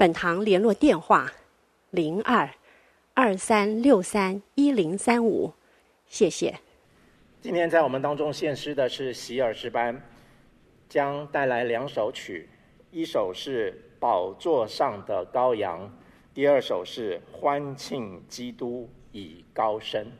本堂联络电话：零二二三六三一零三五，谢谢。今天在我们当中献诗的是喜尔诗班，将带来两首曲，一首是《宝座上的羔羊》，第二首是《欢庆基督已高升》。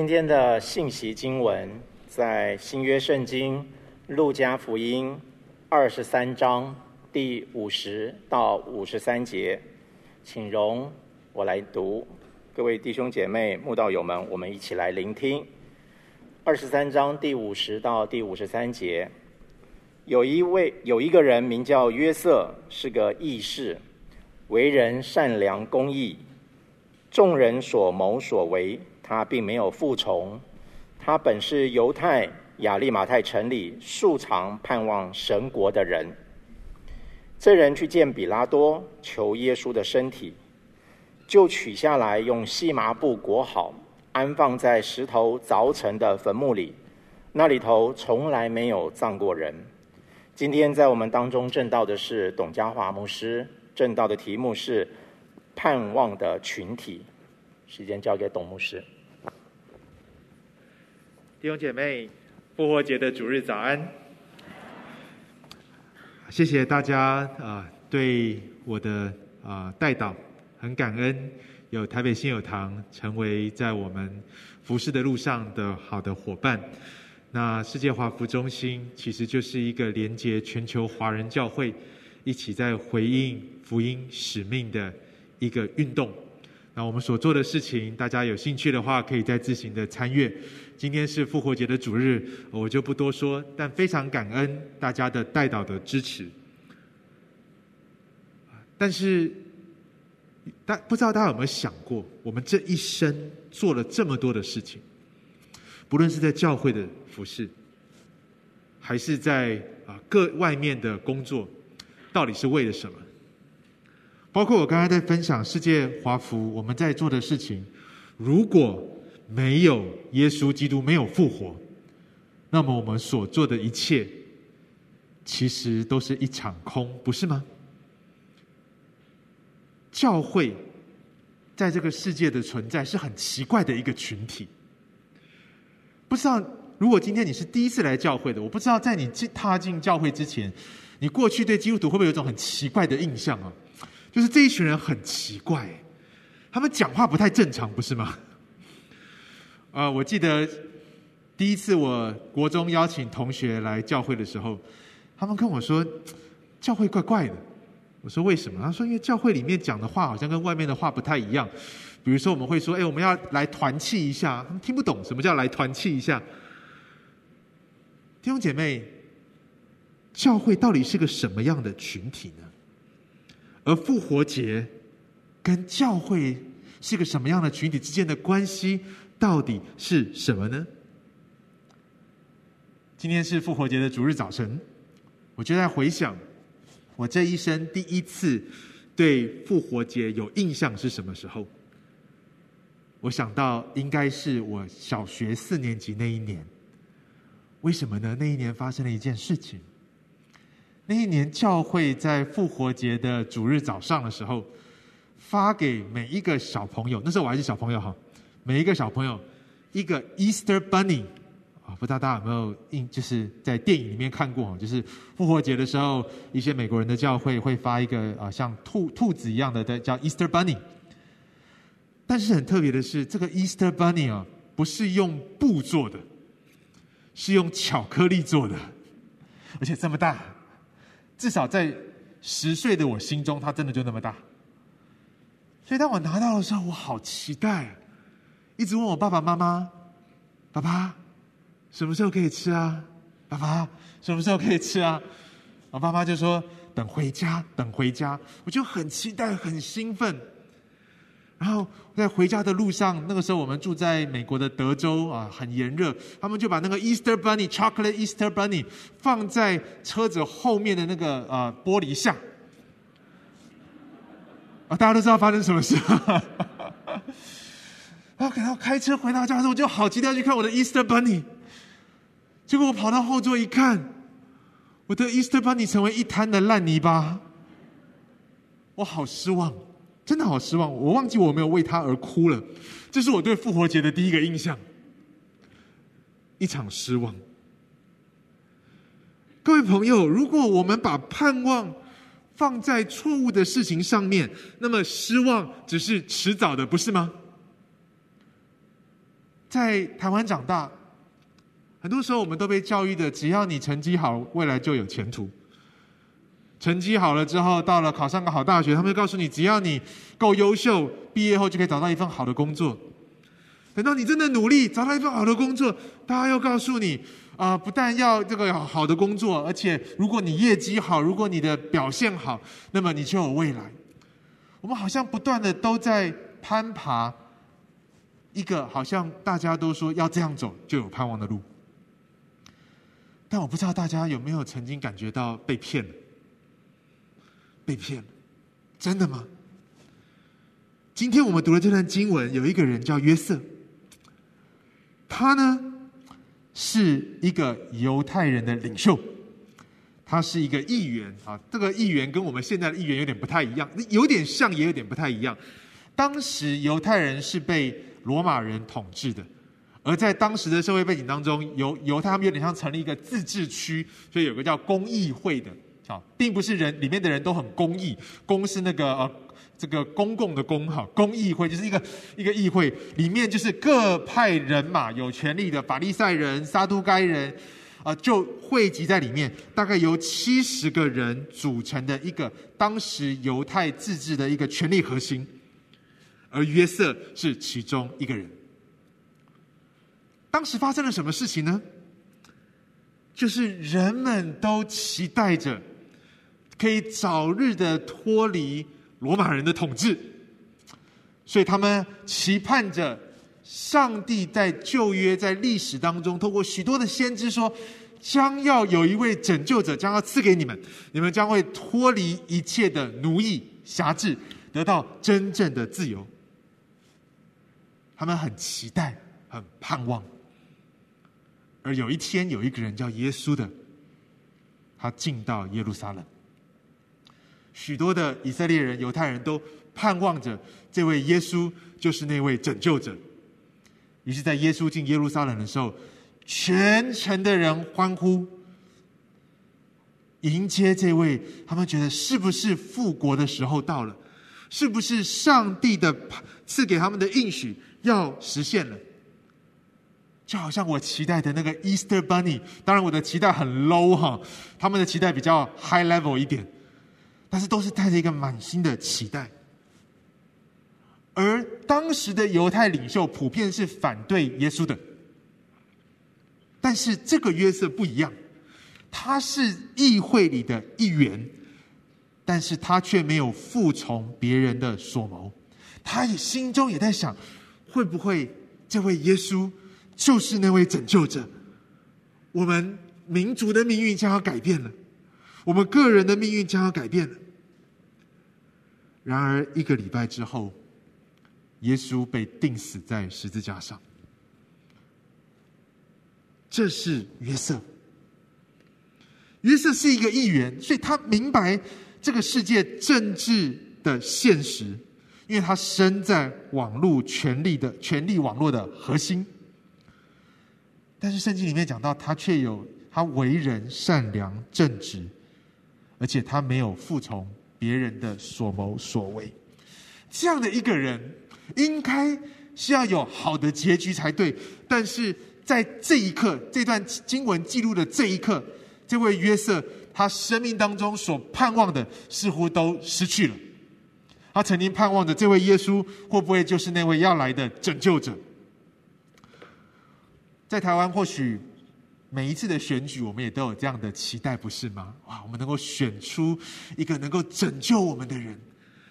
今天的信息经文在新约圣经路加福音二十三章第五十到五十三节，请容我来读。各位弟兄姐妹、慕道友们，我们一起来聆听二十三章第五十到第五十三节。有一位有一个人名叫约瑟，是个义士，为人善良公义，众人所谋所为。他并没有服从，他本是犹太亚利马太城里素常盼望神国的人。这人去见比拉多，求耶稣的身体，就取下来，用细麻布裹好，安放在石头凿成的坟墓里。那里头从来没有葬过人。今天在我们当中证道的是董家华牧师，证道的题目是“盼望的群体”。时间交给董牧师。弟兄姐妹，复活节的主日早安！谢谢大家啊、对我的啊带导很感恩，有台北信友堂成为在我们服事的路上的好的伙伴。那世界华服中心其实就是一个连接全球华人教会一起在回应福音使命的一个运动。那我们所做的事情，大家有兴趣的话，可以再自行的参阅。今天是复活节的主日，我就不多说，但非常感恩大家的代祷的支持。但是，大不知道大家有没有想过，我们这一生做了这么多的事情，不论是在教会的服饰，还是在啊各外面的工作，到底是为了什么？包括我刚才在分享世界华福我们在做的事情，如果没有耶稣基督没有复活，那么我们所做的一切，其实都是一场空，不是吗？教会在这个世界的存在是很奇怪的一个群体。不知道，如果今天你是第一次来教会的，我不知道在你进踏进教会之前，你过去对基督徒会不会有一种很奇怪的印象啊？就是这一群人很奇怪，他们讲话不太正常，不是吗？啊、我记得第一次我国中邀请同学来教会的时候，他们跟我说教会怪怪的。我说为什么？他说因为教会里面讲的话好像跟外面的话不太一样。比如说我们会说，哎，我们要来团契一下，他们听不懂什么叫来团契一下。弟兄姐妹，教会到底是个什么样的群体呢？而复活节跟教会是个什么样的群体之间的关系？到底是什么呢？今天是复活节的主日早晨，我就在回想，我这一生第一次对复活节有印象是什么时候？我想到应该是我小学四年级那一年。为什么呢？那一年发生了一件事情。那一年教会在复活节的主日早上的时候，发给每一个小朋友，那时候我还是小朋友哈。每一个小朋友，一个 Easter Bunny 啊，不知道大家有没有印，就是在电影里面看过，就是复活节的时候，一些美国人的教会会发一个啊像兔兔子一样的，叫 Easter Bunny。但是很特别的是，这个 Easter Bunny 啊，不是用布做的，是用巧克力做的，而且这么大，至少在十岁的我心中，它真的就那么大。所以当我拿到的时候，我好期待。一直问我爸爸妈妈：“爸爸，什么时候可以吃啊？爸爸，什么时候可以吃啊？”我爸妈就说：“等回家，等回家。”我就很期待，很兴奋。然后在回家的路上，那个时候我们住在美国的德州啊，很炎热。他们就把那个 Easter Bunny Chocolate Easter Bunny 放在车子后面的那个呃玻璃下。啊，大家都知道发生什么事。然 后，然后开车回到家的时候，我就好期待去看我的 Easter Bunny。结果我跑到后座一看，我的 Easter Bunny 成为一滩的烂泥巴，我好失望，真的好失望。我忘记我没有为他而哭了。这是我对复活节的第一个印象，一场失望。各位朋友，如果我们把盼望放在错误的事情上面，那么失望只是迟早的，不是吗？在台湾长大，很多时候我们都被教育的，只要你成绩好，未来就有前途。成绩好了之后，到了考上个好大学，他们就告诉你，只要你够优秀，毕业后就可以找到一份好的工作。等到你真的努力找到一份好的工作，大家又告诉你，啊、不但要这个好的工作，而且如果你业绩好，如果你的表现好，那么你就有未来。我们好像不断的都在攀爬。一个好像大家都说要这样走就有盼望的路，但我不知道大家有没有曾经感觉到被骗了？被骗了，真的吗？今天我们读的这段经文，有一个人叫约瑟，他呢是一个犹太人的领袖，他是一个议员啊。这个议员跟我们现在的议员有点不太一样，有点像，也有点不太一样。当时犹太人是被罗马人统治的，而在当时的社会背景当中，犹犹太他们有点像成立一个自治区，所以有个叫公议会的，啊，并不是人里面的人都很公义，公是那个呃这个公共的公哈，公议会就是一个一个议会，里面就是各派人马有权力的法利赛人、撒都该人，啊，就汇集在里面，大概由七十个人组成的一个当时犹太自治的一个权力核心。而约瑟是其中一个人。当时发生了什么事情呢？就是人们都期待着可以早日的脱离罗马人的统治，所以他们期盼着上帝在旧约在历史当中，透过许多的先知说，将要有一位拯救者将要赐给你们，你们将会脱离一切的奴役辖制，得到真正的自由。他们很期待，很盼望。而有一天，有一个人叫耶稣的，他进到耶路撒冷。许多的以色列人、犹太人都盼望着这位耶稣就是那位拯救者。于是，在耶稣进耶路撒冷的时候，全城的人欢呼，迎接这位。他们觉得，是不是复国的时候到了？是不是上帝的赐给他们的应许要实现了？就好像我期待的那个 Easter Bunny，当然我的期待很 low 哈，他们的期待比较 high level 一点，但是都是带着一个满心的期待。而当时的犹太领袖普遍是反对耶稣的，但是这个约瑟不一样，他是议会里的一员，但是他却没有服从别人的所谋，他也心中也在想，会不会这位耶稣？就是那位拯救者，我们民族的命运将要改变了，我们个人的命运将要改变了。然而一个礼拜之后，耶稣被钉死在十字架上。这是约瑟，约瑟是一个议员，所以他明白这个世界政治的现实，因为他身在网络权力的权力网络的核心。但是圣经里面讲到，他却有他为人善良正直，而且他没有服从别人的所谋所为。这样的一个人，应该是要有好的结局才对。但是在这一刻，这段经文记录的这一刻，这位约瑟，他生命当中所盼望的，似乎都失去了。他曾经盼望着这位耶稣，会不会就是那位要来的拯救者？在台湾，或许每一次的选举，我们也都有这样的期待，不是吗？哇，我们能够选出一个能够拯救我们的人，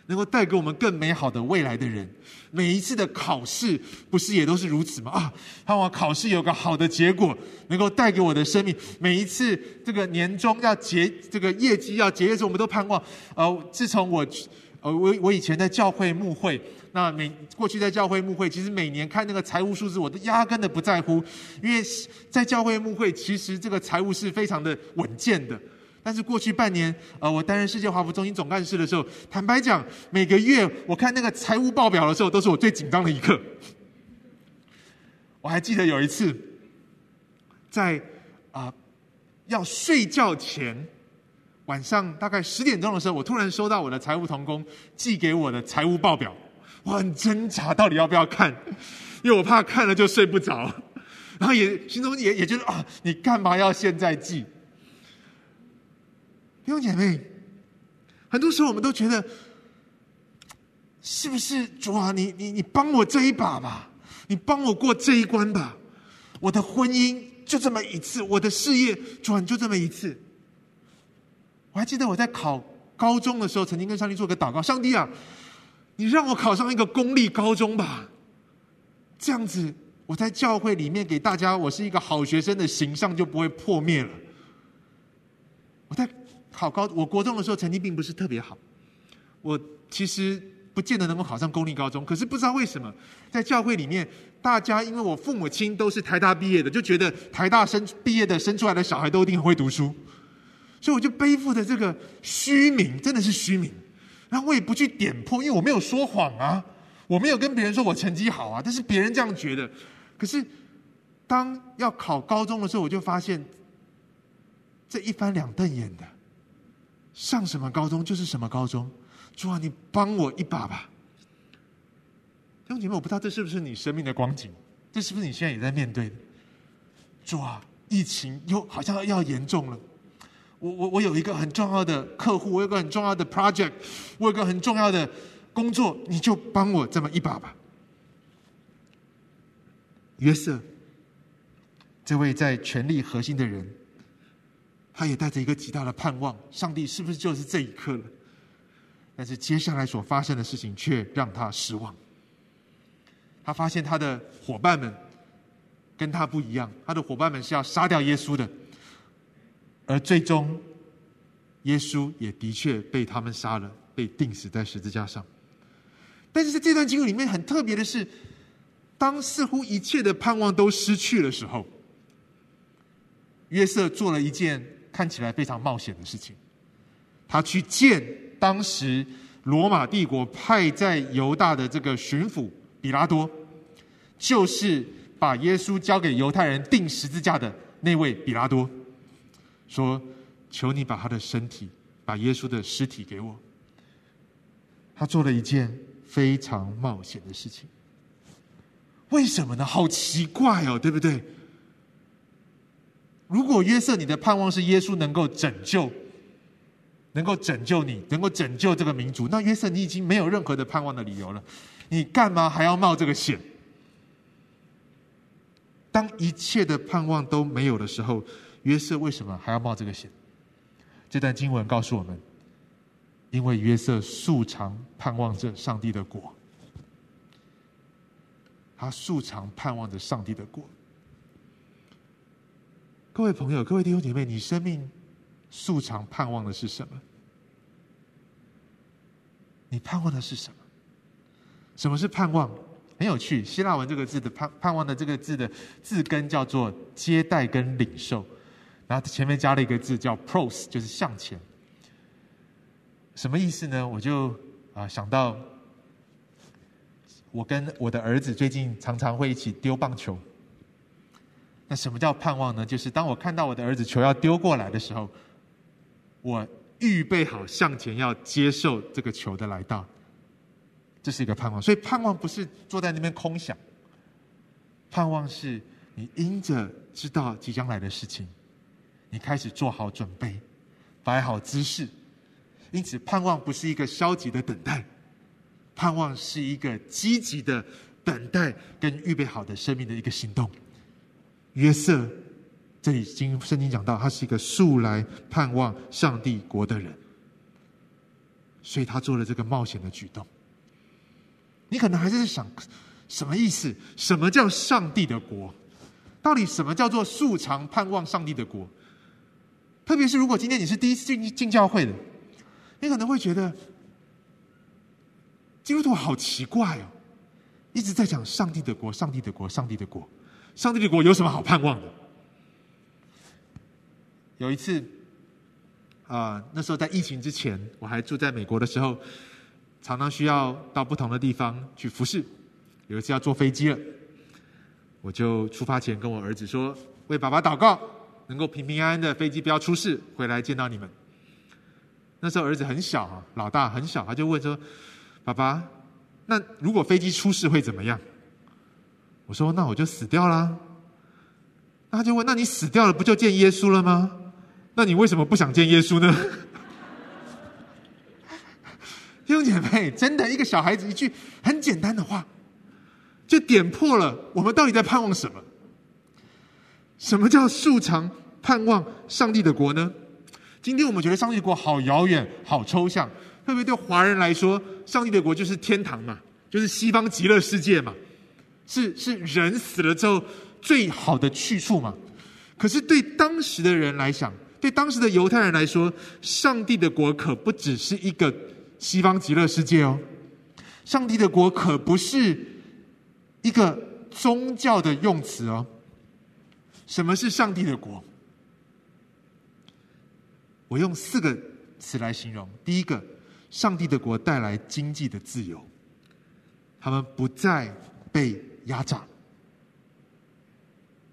能够带给我们更美好的未来的人。每一次的考试，不是也都是如此吗？啊，盼望考试有个好的结果，能够带给我的生命。每一次这个年终要结这个业绩要结业的时候，我们都盼望。呃，自从我，呃，我我以前在教会牧会。那每过去在教会牧会，其实每年看那个财务数字，我都压根的不在乎，因为在教会牧会，其实这个财务是非常的稳健的。但是过去半年，呃，我担任世界华福中心总干事的时候，坦白讲，每个月我看那个财务报表的时候，都是我最紧张的一刻。我还记得有一次，在啊、要睡觉前，晚上大概十点钟的时候，我突然收到我的财务同工寄给我的财务报表。我很挣扎，到底要不要看？因为我怕看了就睡不着，然后也心中也也觉得啊，你干嘛要现在寄？弟兄姐妹，很多时候我们都觉得，是不是主啊？你你你帮我这一把吧，你帮我过这一关吧。我的婚姻就这么一次，我的事业转，就这么一次。还记得我在考高中的时候，曾经跟上帝做个祷告：上帝啊。你让我考上一个公立高中吧，这样子我在教会里面给大家，我是一个好学生的形象就不会破灭了。我在考高，我国中的时候成绩并不是特别好，我其实不见得能够考上公立高中，可是不知道为什么，在教会里面，大家因为我父母亲都是台大毕业的，就觉得台大生毕业的生出来的小孩都一定很会读书，所以我就背负着这个虚名，真的是虚名。然后我也不去点破，因为我没有说谎啊，我没有跟别人说我成绩好啊，但是别人这样觉得。可是当要考高中的时候，我就发现这一翻两瞪眼的，上什么高中就是什么高中。主啊，你帮我一把吧。弟兄姐妹，我不知道这是不是你生命的光景，这是不是你现在也在面对的？主啊，疫情又好像要严重了。我我我有一个很重要的客户，我有个很重要的 project，我有个很重要的工作，你就帮我这么一把吧。约瑟，这位在权力核心的人，他也带着一个极大的盼望，上帝是不是就是这一刻了？但是接下来所发生的事情却让他失望。他发现他的伙伴们跟他不一样，他的伙伴们是要杀掉耶稣的。而最终，耶稣也的确被他们杀了，被钉死在十字架上。但是在这段经文里面，很特别的是，当似乎一切的盼望都失去的时候，约瑟做了一件看起来非常冒险的事情，他去见当时罗马帝国派在犹大的这个巡抚比拉多，就是把耶稣交给犹太人钉十字架的那位比拉多，说：“求你把他的身体，把耶稣的尸体给我。”他做了一件非常冒险的事情。为什么呢？好奇怪哦，对不对？如果约瑟，你的盼望是耶稣能够拯救，能够拯救你，能够拯救这个民族，那约瑟你已经没有任何的盼望的理由了。你干嘛还要冒这个险？当一切的盼望都没有的时候，约瑟为什么还要冒这个险？这段经文告诉我们，因为约瑟素常盼望着上帝的国。他素常盼望着上帝的国。各位朋友，各位弟兄姐妹，你生命素常盼望的是什么？你盼望的是什么？什么是盼望？很有趣，希腊文这个字的盼盼望的这个字的字根叫做接待跟领受，然后前面加了一个字叫 pros，就是向前。什么意思呢？我就啊想到。我跟我的儿子最近常常会一起丢棒球。那什么叫盼望呢？就是当我看到我的儿子球要丢过来的时候，我预备好向前要接受这个球的来到。这是一个盼望。所以盼望不是坐在那边空想，盼望是你因着知道即将来的事情，你开始做好准备，摆好姿势。因此，盼望不是一个消极的等待。盼望是一个积极的等待跟预备好的生命的一个行动。约瑟，这里经圣经讲到，他是一个素来盼望上帝国的人，所以他做了这个冒险的举动。你可能还是在想，什么意思？什么叫上帝的国？到底什么叫做素常盼望上帝的国？特别是如果今天你是第一次进进教会的，你可能会觉得。基督徒好奇怪哦，一直在讲上帝的国，上帝的国，上帝的国，上帝的国有什么好盼望的？有一次，啊，那时候在疫情之前，我还住在美国的时候，常常需要到不同的地方去服侍。有一次要坐飞机了，我就出发前跟我儿子说：“为爸爸祷告，能够平平安安的飞机不要出事，回来见到你们。”那时候儿子很小啊，老大很小，他就问说。爸爸，那如果飞机出事会怎么样？我说：那我就死掉了。那他就问：那你死掉了不就见耶稣了吗？那你为什么不想见耶稣呢？弟兄姐妹，真的一个小孩子一句很简单的话，就点破了我们到底在盼望什么？什么叫素常盼望上帝的国呢？今天我们觉得上帝的国好遥远、好抽象。特别对华人来说，上帝的国就是天堂嘛，就是西方极乐世界嘛，是是人死了之后最好的去处嘛。可是对当时的人来讲，对当时的犹太人来说，上帝的国可不只是一个西方极乐世界哦，上帝的国可不是一个宗教的用词哦。什么是上帝的国？我用四个词来形容，第一个。上帝的国带来经济的自由，他们不再被压榨。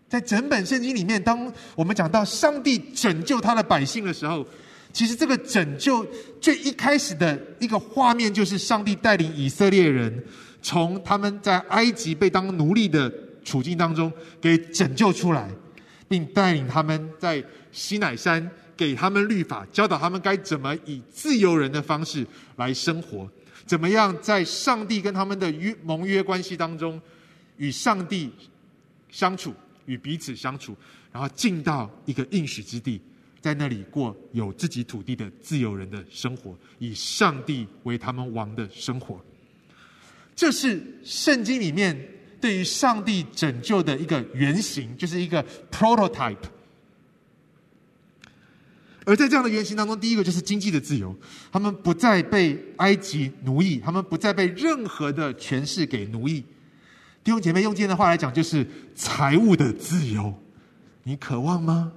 在整本圣经里面，当我们讲到上帝拯救他的百姓的时候，其实这个拯救最一开始的一个画面，就是上帝带领以色列人从他们在埃及被当奴隶的处境当中给拯救出来，并带领他们在西乃山。给他们律法，教导他们该怎么以自由人的方式来生活，怎么样在上帝跟他们的约盟约关系当中与上帝相处，与彼此相处，然后进到一个应许之地，在那里过有自己土地的自由人的生活，以上帝为他们王的生活。这是圣经里面对于上帝拯救的一个原型，就是一个 prototype。而在这样的原型当中，第一个就是经济的自由，他们不再被埃及奴役，他们不再被任何的权势给奴役。弟兄姐妹，用今天的话来讲，就是财务的自由。你渴望吗？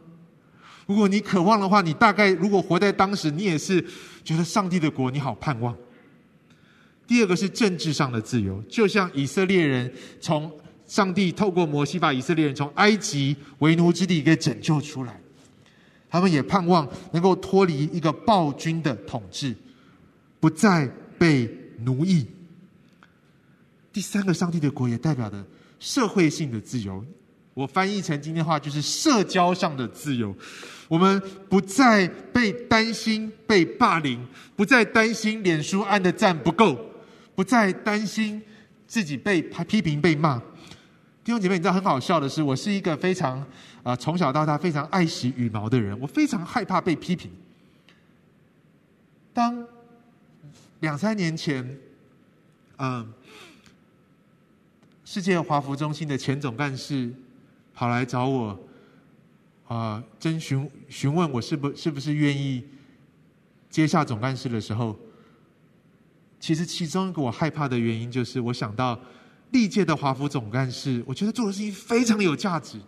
如果你渴望的话，你大概如果活在当时，你也是觉得上帝的国你好盼望。第二个是政治上的自由，就像以色列人从上帝透过摩西把以色列人从埃及为奴之地给拯救出来。他们也盼望能够脱离一个暴君的统治，不再被奴役。第三个，上帝的国也代表的社会性的自由，我翻译成今天话就是社交上的自由。我们不再被担心被霸凌，不再担心脸书按的赞不够，不再担心自己被批评被骂。弟兄姐妹，你知道很好笑的是，我是一个非常。啊，从小到大非常爱惜羽毛的人，我非常害怕被批评。当两三年前，嗯，世界华服中心的前总干事跑来找我，啊，征询询问我是不是不是愿意接下总干事的时候，其实其中一个我害怕的原因就是，我想到历届的华府总干事，我觉得做的事情非常有价值。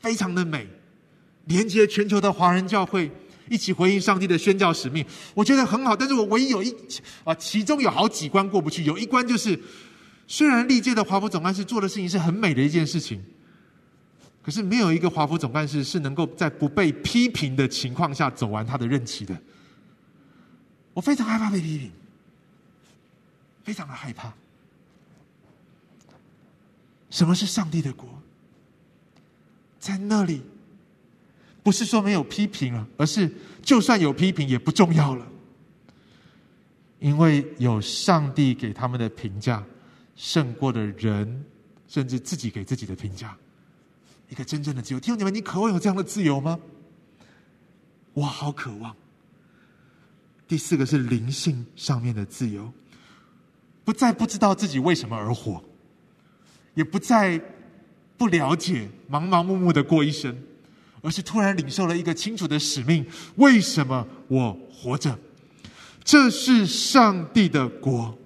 非常的美，连接全球的华人教会，一起回应上帝的宣教使命，我觉得很好。但是我唯一有一啊，其中有好几关过不去。有一关就是，虽然历届的华府总干事做的事情是很美的一件事情，可是没有一个华府总干事是能够在不被批评的情况下走完他的任期的。我非常害怕被批评，非常的害怕。什么是上帝的国？在那里，不是说没有批评了，而是就算有批评也不重要了，因为有上帝给他们的评价，胜过的人，甚至自己给自己的评价，一个真正的自由。弟兄姊妹，你渴望有这样的自由吗？我好渴望。第四个是灵性上面的自由，不再不知道自己为什么而活，也不再。不了解，盲盲目目的过一生，而是突然领受了一个清楚的使命。为什么我活着？这是上帝的国。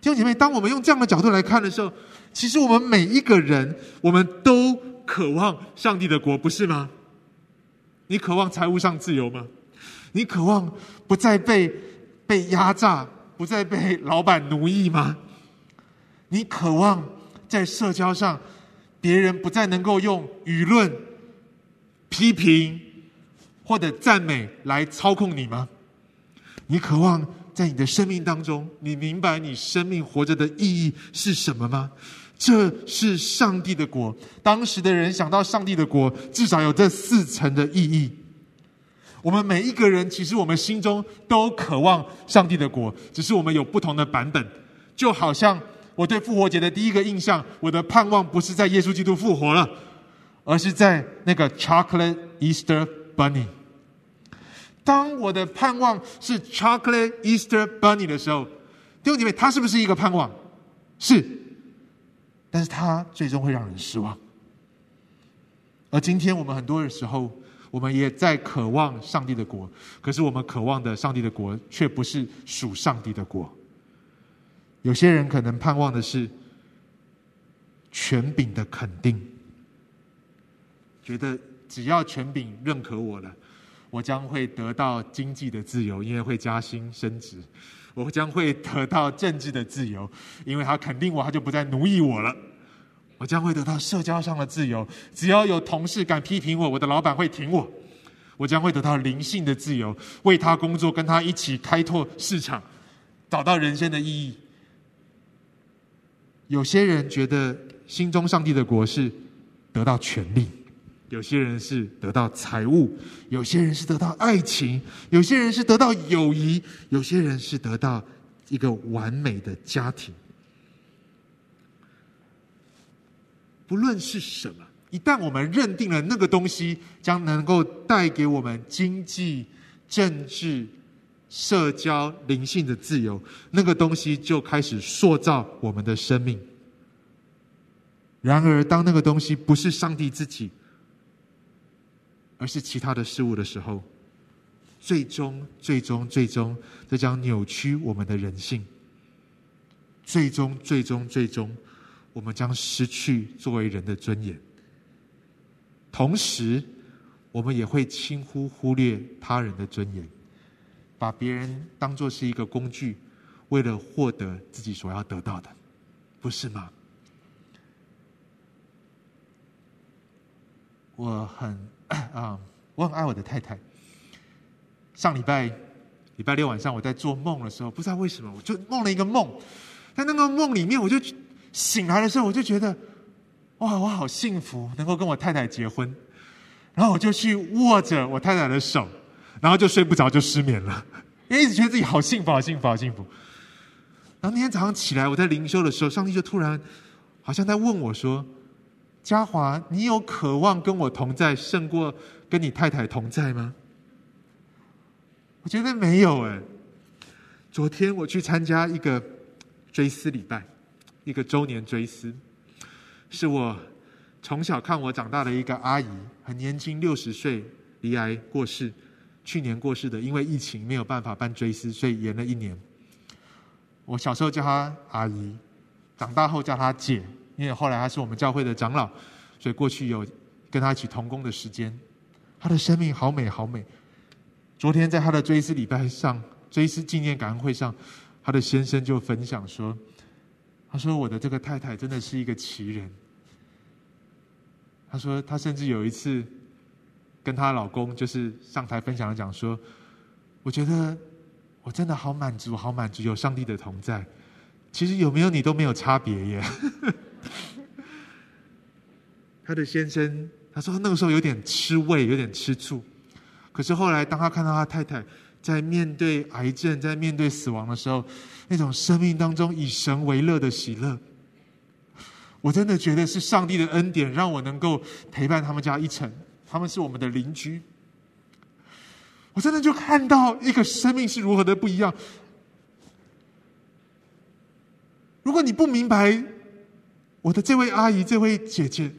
弟兄姐妹，当我们用这样的角度来看的时候，其实我们每一个人，我们都渴望上帝的国，不是吗？你渴望财务上自由吗？你渴望不再被被压榨，不再被老板奴役吗？你渴望？在社交上，别人不再能够用舆论、批评或者赞美来操控你吗？你渴望在你的生命当中，你明白你生命活着的意义是什么吗？这是上帝的国。当时的人想到上帝的国，至少有这四层的意义。我们每一个人，其实我们心中都渴望上帝的国，只是我们有不同的版本，就好像。我对复活节的第一个印象，我的盼望不是在耶稣基督复活了，而是在那个 Chocolate Easter Bunny。当我的盼望是 Chocolate Easter Bunny 的时候，弟兄姐妹，它是不是一个盼望？是，但是它最终会让人失望。而今天我们很多的时候，我们也在渴望上帝的国，可是我们渴望的上帝的国，却不是属上帝的国。有些人可能盼望的是权柄的肯定，觉得只要权柄认可我了，我将会得到经济的自由，因为会加薪升职；我将会得到政治的自由，因为他肯定我，他就不再奴役我了；我将会得到社交上的自由，只要有同事敢批评我，我的老板会挺我；我将会得到灵性的自由，为他工作，跟他一起开拓市场，找到人生的意义。有些人觉得心中上帝的国是得到权力，有些人是得到财物，有些人是得到爱情，有些人是得到友谊，有些人是得到一个完美的家庭。不论是什么，一旦我们认定了那个东西将能够带给我们经济、政治、社交、灵性的自由，那个东西就开始塑造我们的生命。然而，当那个东西不是上帝自己，而是其他的事物的时候，最终、最终、最终，这将扭曲我们的人性。最终、最终、最终，我们将失去作为人的尊严。同时，我们也会轻忽忽略他人的尊严，把别人当作是一个工具，为了获得自己所要得到的，不是吗？我很 啊，我很爱我的太太。上礼拜礼拜六晚上，我在做梦的时候，不知道为什么，我就梦了一个梦。在那个梦里面，我就醒来的时候，我就觉得，哇，我好幸福，能够跟我太太结婚。然后我就去握着我太太的手，然后就睡不着，就失眠了，因为一直觉得自己好幸福，好幸福，好幸福。然后那天早上起来，我在灵修的时候，上帝就突然好像在问我说。嘉华，你有渴望跟我同在胜过跟你太太同在吗？我觉得没有哎。昨天我去参加一个追思礼拜，一个周年追思，是我从小看我长大的一个阿姨，很年轻，六十岁，罹癌过世，去年过世的，因为疫情没有办法办追思，所以延了一年。我小时候叫她阿姨，长大后叫她姐。因为后来她是我们教会的长老，所以过去有跟她一起同工的时间。她的生命好美好美。昨天在她的追思礼拜上、追思纪念感恩会上，她的先生就分享说：“他说我的这个太太真的是一个奇人。他说他甚至有一次跟她老公就是上台分享了讲说，我觉得我真的好满足，好满足，有上帝的同在。其实有没有你都没有差别耶。” 他的先生他说他那个时候有点吃味，有点吃醋。可是后来，当他看到他太太在面对癌症、在面对死亡的时候，那种生命当中以神为乐的喜乐，我真的觉得是上帝的恩典，让我能够陪伴他们家一程。他们是我们的邻居，我真的就看到一个生命是如何的不一样。如果你不明白，我的这位阿姨，这位姐姐，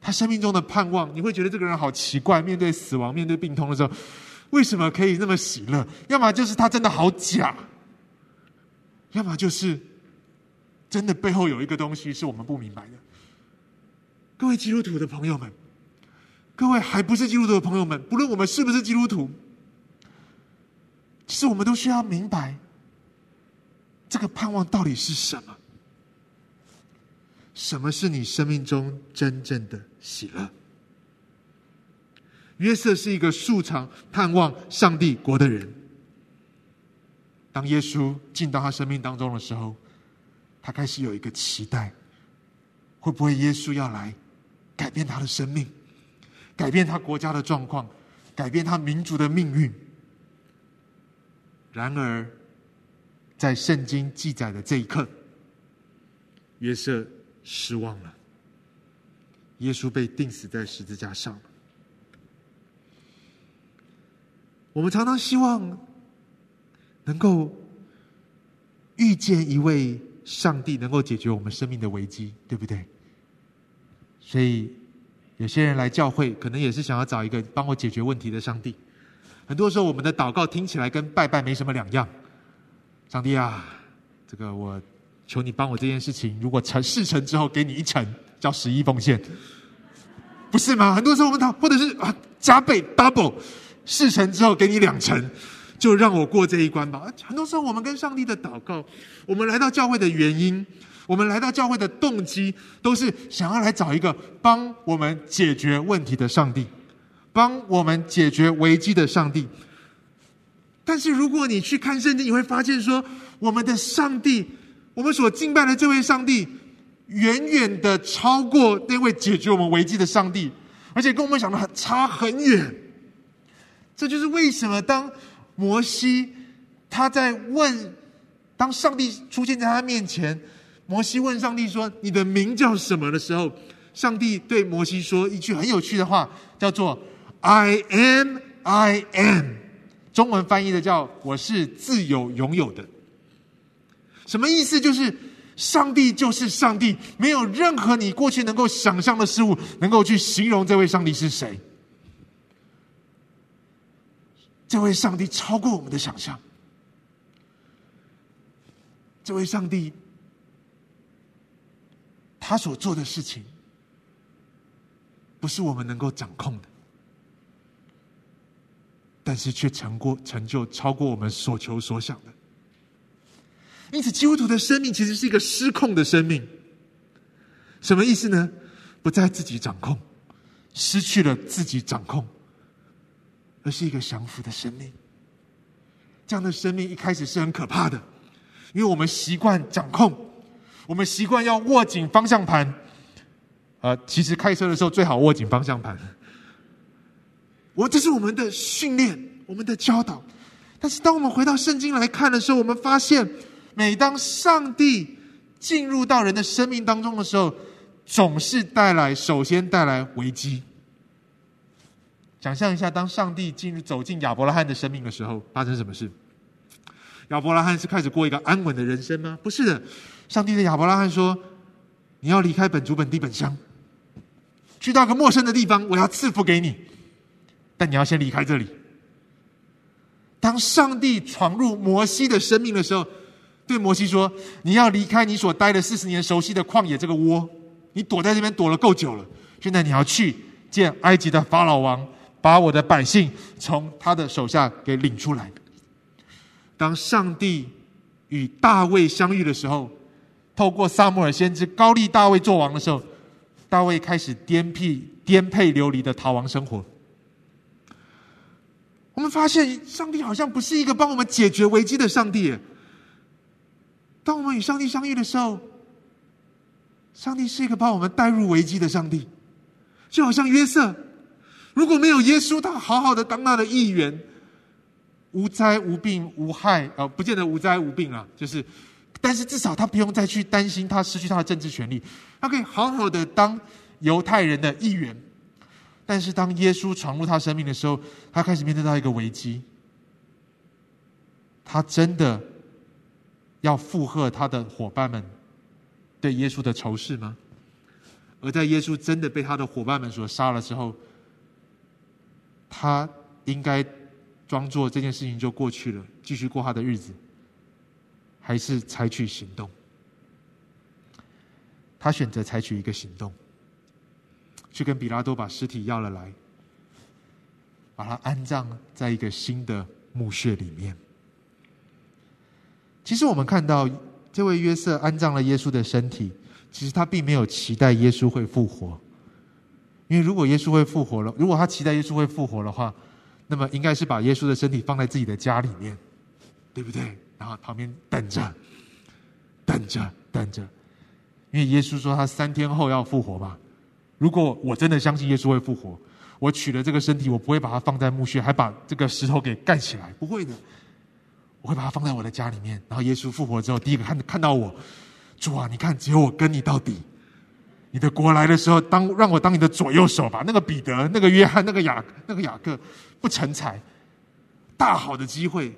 她生命中的盼望，你会觉得这个人好奇怪。面对死亡，面对病痛的时候，为什么可以那么喜乐？要么就是他真的好假，要么就是真的背后有一个东西是我们不明白的。各位基督徒的朋友们，各位还不是基督徒的朋友们，不论我们是不是基督徒，其实我们都需要明白这个盼望到底是什么。什么是你生命中真正的喜乐？约瑟是一个素常盼望上帝国的人。当耶稣进到他生命当中的时候，他开始有一个期待：会不会耶稣要来改变他的生命，改变他国家的状况，改变他民族的命运？然而，在圣经记载的这一刻，约瑟。失望了，耶稣被钉死在十字架上。我们常常希望能够遇见一位上帝，能够解决我们生命的危机，对不对？所以有些人来教会，可能也是想要找一个帮我解决问题的上帝。很多时候，我们的祷告听起来跟拜拜没什么两样。上帝啊，这个我。求你帮我这件事情，如果成事成之后，给你一成，叫十一奉献，不是吗？很多时候我们讨，或者是啊加倍 double，事成之后给你两成，就让我过这一关吧。很多时候我们跟上帝的祷告，我们来到教会的原因，我们来到教会的动机，都是想要来找一个帮我们解决问题的上帝，帮我们解决危机的上帝。但是如果你去看圣经，你会发现说，我们的上帝。我们所敬拜的这位上帝，远远的超过那位解决我们危机的上帝，而且跟我们想的很差很远。这就是为什么当摩西他在问，当上帝出现在他面前，摩西问上帝说：“你的名叫什么？”的时候，上帝对摩西说一句很有趣的话，叫做 “I am, I am”，中文翻译的叫“我是自有永有的”。什么意思？就是上帝就是上帝，没有任何你过去能够想象的事物能够去形容这位上帝是谁。这位上帝超过我们的想象。这位上帝，他所做的事情，不是我们能够掌控的，但是却成过成就超过我们所求所想的。因此，基督徒的生命其实是一个失控的生命。什么意思呢？不再自己掌控，失去了自己掌控，而是一个降服的生命。这样的生命一开始是很可怕的。因为我们习惯掌控，我们习惯要握紧方向盘。呃，其实开车的时候最好握紧方向盘。我这是我们的训练，我们的教导。但是当我们回到圣经来看的时候，我们发现，每当上帝进入到人的生命当中的时候，总是带来，首先带来危机。想象一下，当上帝进入走进亚伯拉罕的生命的时候，发生什么事？亚伯拉罕是开始过一个安稳的人生吗？不是的，上帝对亚伯拉罕说：“你要离开本族本地本乡，去到个陌生的地方，我要赐福给你，但你要先离开这里。”当上帝闯入摩西的生命的时候，对摩西说：“你要离开你所待了四十年熟悉的旷野这个窝，你躲在这边躲了够久了，现在你要去见埃及的法老王，把我的百姓从他的手下给领出来。”当上帝与大卫相遇的时候，透过撒母耳先知高利大卫做王的时候，大卫开始颠沛颠沛流离的逃亡生活。我们发现，上帝好像不是一个帮我们解决危机的上帝。当我们与上帝相遇的时候，上帝是一个把我们带入危机的上帝，就好像约瑟，如果没有耶稣，他好好的当他的议员。无灾无病无害，呃，不见得无灾无病啊，就是，但是至少他不用再去担心他失去他的政治权利，他可以好好的当犹太人的议员。但是当耶稣闯入他生命的时候，他开始面对到一个危机，他真的要附和他的伙伴们对耶稣的仇视吗？而在耶稣真的被他的伙伴们所杀了之后，他应该。装作这件事情就过去了，继续过他的日子，还是采取行动？他选择采取一个行动，去跟比拉多把尸体要了来，把他安葬在一个新的墓穴里面。其实我们看到，这位约瑟安葬了耶稣的身体，其实他并没有期待耶稣会复活，因为如果耶稣会复活了，如果他期待耶稣会复活的话。那么应该是把耶稣的身体放在自己的家里面，对不对？然后旁边等着，等着，等着，因为耶稣说他三天后要复活嘛。如果我真的相信耶稣会复活，我取了这个身体，我不会把它放在墓穴，还把这个石头给盖起来，不会的。我会把它放在我的家里面。然后耶稣复活之后，第一个看看到我，主啊，你看，只有我跟你到底。你的国来的时候，当让我当你的左右手吧。那个彼得、那个约翰、那个雅、那个雅各，不成才，大好的机会。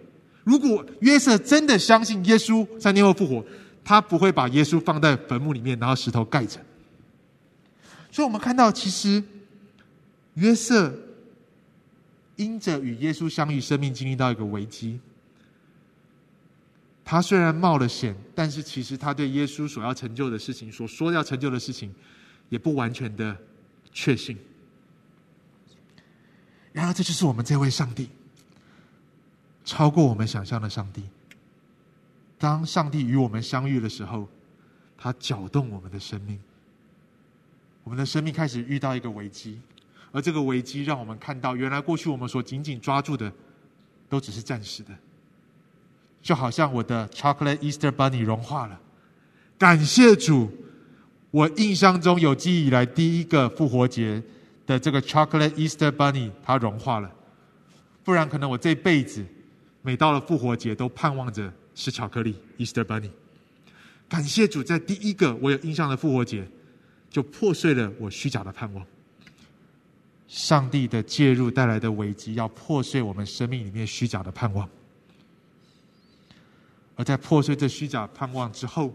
如果约瑟真的相信耶稣三天后复活，他不会把耶稣放在坟墓里面，然后石头盖着。所以我们看到，其实约瑟因着与耶稣相遇，生命经历到一个危机。他虽然冒了险，但是其实他对耶稣所要成就的事情，所说要成就的事情，也不完全的确信。然而，这就是我们这位上帝，超过我们想象的上帝。当上帝与我们相遇的时候，他搅动我们的生命，我们的生命开始遇到一个危机，而这个危机让我们看到，原来过去我们所紧紧抓住的，都只是暂时的。就好像我的 Chocolate Easter Bunny 融化了，感谢主！我印象中有记忆以来第一个复活节的这个 Chocolate Easter Bunny 它融化了，不然可能我这辈子每到了复活节都盼望着吃巧克力 Easter Bunny。感谢主，在第一个我有印象的复活节，就破碎了我虚假的盼望。上帝的介入带来的危机，要破碎我们生命里面虚假的盼望。而在破碎这虚假盼望之后，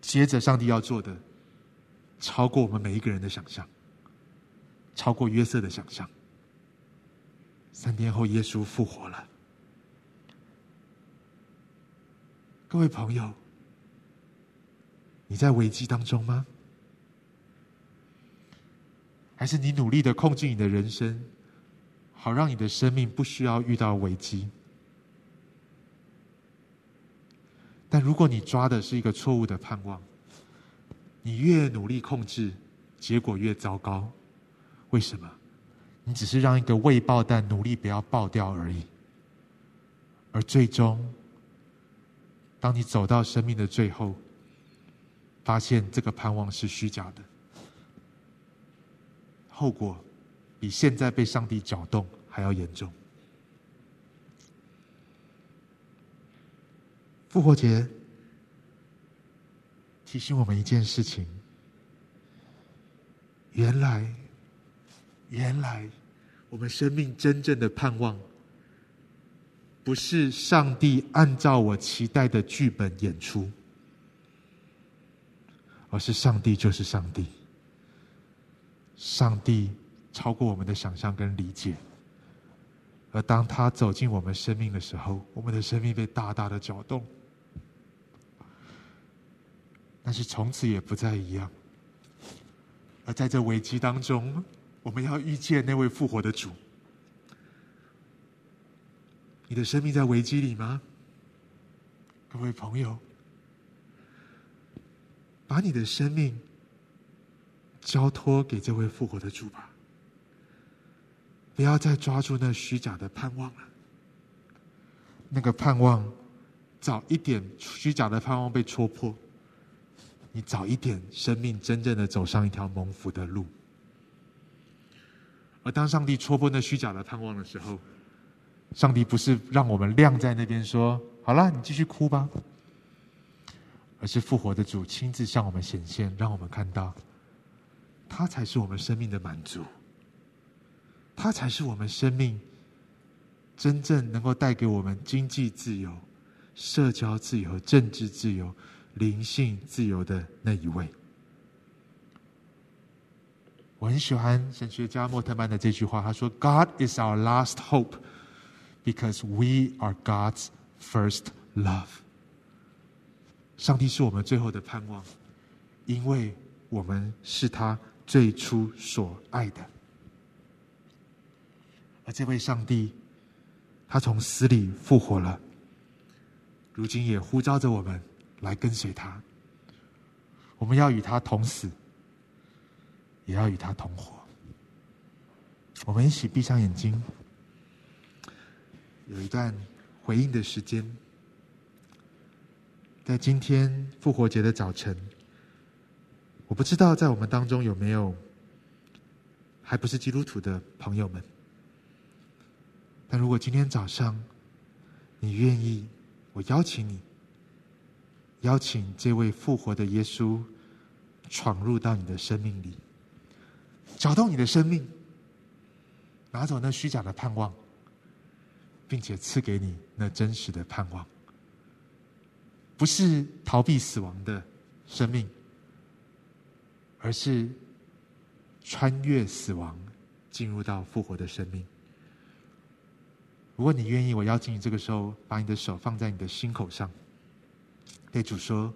接着上帝要做的，超过我们每一个人的想象，超过约瑟的想象。三天后，耶稣复活了。各位朋友，你在危机当中吗？还是你努力的控制你的人生，好让你的生命不需要遇到危机？但如果你抓的是一个错误的盼望，你越努力控制，结果越糟糕。为什么？你只是让一个未爆弹努力不要爆掉而已，而最终。当你走到生命的最后，发现这个盼望是虚假的，后果比现在被上帝搅动还要严重。复活节提醒我们一件事情：原来，原来我们生命真正的盼望。不是上帝按照我期待的剧本演出，而是上帝就是上帝。上帝超过我们的想象跟理解，而当他走进我们生命的时候，我们的生命被大大的搅动，但是从此也不再一样。而在这危机当中，我们要遇见那位复活的主。你的生命在危机里吗？各位朋友，把你的生命交托给这位复活的主吧，不要再抓住那虚假的盼望了。那个盼望，早一点虚假的盼望被戳破，你早一点生命真正的走上一条蒙福的路。而当上帝戳破那虚假的盼望的时候，上帝不是让我们晾在那边说：“好了，你继续哭吧。”而是复活的主亲自向我们显现，让我们看到，他才是我们生命的满足，他才是我们生命真正能够带给我们经济自由、社交自由、政治自由、灵性自由的那一位。我很喜欢神学家莫特曼的这句话，他说：“God is our last hope。” Because we are God's first love，上帝是我们最后的盼望，因为我们是他最初所爱的。而这位上帝，他从死里复活了，如今也呼召着我们来跟随他。我们要与他同死，也要与他同活。我们一起闭上眼睛。有一段回应的时间，在今天复活节的早晨，我不知道在我们当中有没有还不是基督徒的朋友们。但如果今天早上你愿意，我邀请你，邀请这位复活的耶稣闯入到你的生命里，找到你的生命，拿走那虚假的盼望。并且赐给你那真实的盼望，不是逃避死亡的生命，而是穿越死亡，进入到复活的生命。如果你愿意，我邀请你这个时候把你的手放在你的心口上，对主说：“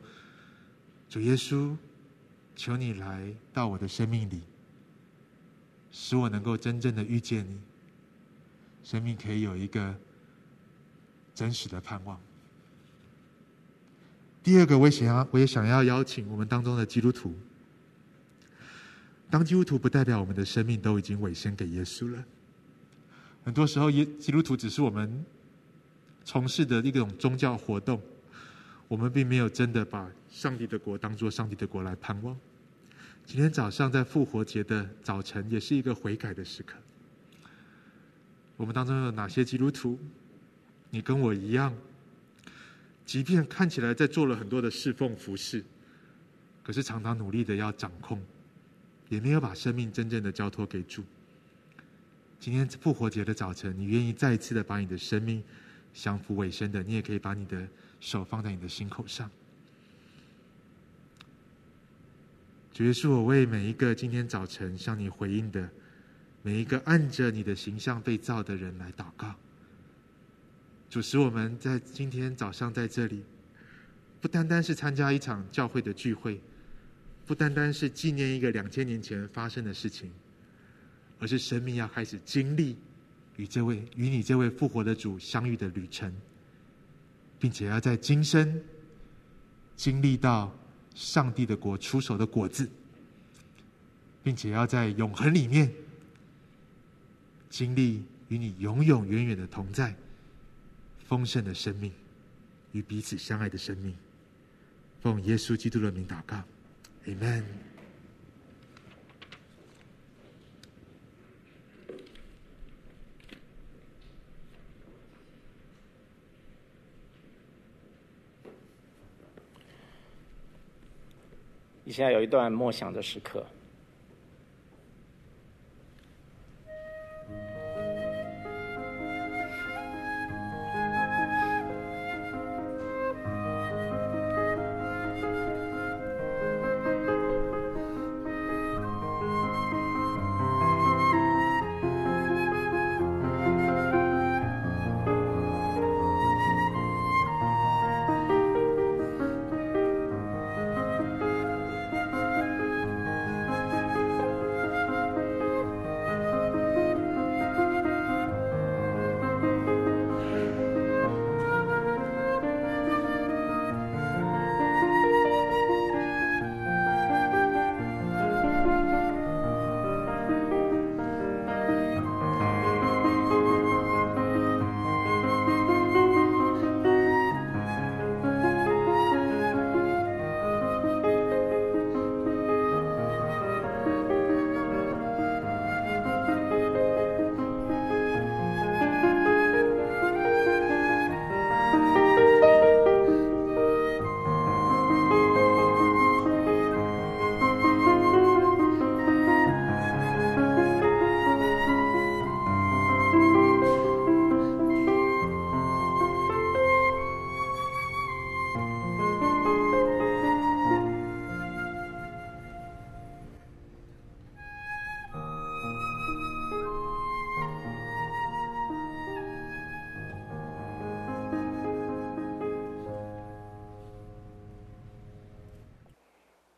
主耶稣，求你来到我的生命里，使我能够真正的遇见你。”生命可以有一个真实的盼望。第二个，我也想要，我也想要邀请我们当中的基督徒。当基督徒不代表我们的生命都已经委身给耶稣了。很多时候，耶基督徒只是我们从事的一种宗教活动，我们并没有真的把上帝的国当做上帝的国来盼望。今天早上在复活节的早晨，也是一个悔改的时刻。我们当中有哪些基督徒？你跟我一样，即便看起来在做了很多的侍奉服侍，可是常常努力的要掌控，也没有把生命真正的交托给主。今天复活节的早晨，你愿意再一次的把你的生命降服委身的，你也可以把你的手放在你的心口上。主耶稣，我为每一个今天早晨向你回应的每一个按着你的形象被造的人来祷告。主使我们在今天早上在这里，不单单是参加一场教会的聚会，不单单是纪念一个两千年前发生的事情，而是生命要开始经历与这位与你这位复活的主相遇的旅程，并且要在今生经历到上帝的果出手的果子，并且要在永恒里面经历与你永永远远的同在。丰盛的生命与彼此相爱的生命，奉耶稣基督的名祷告，Amen。现在有一段默想的时刻。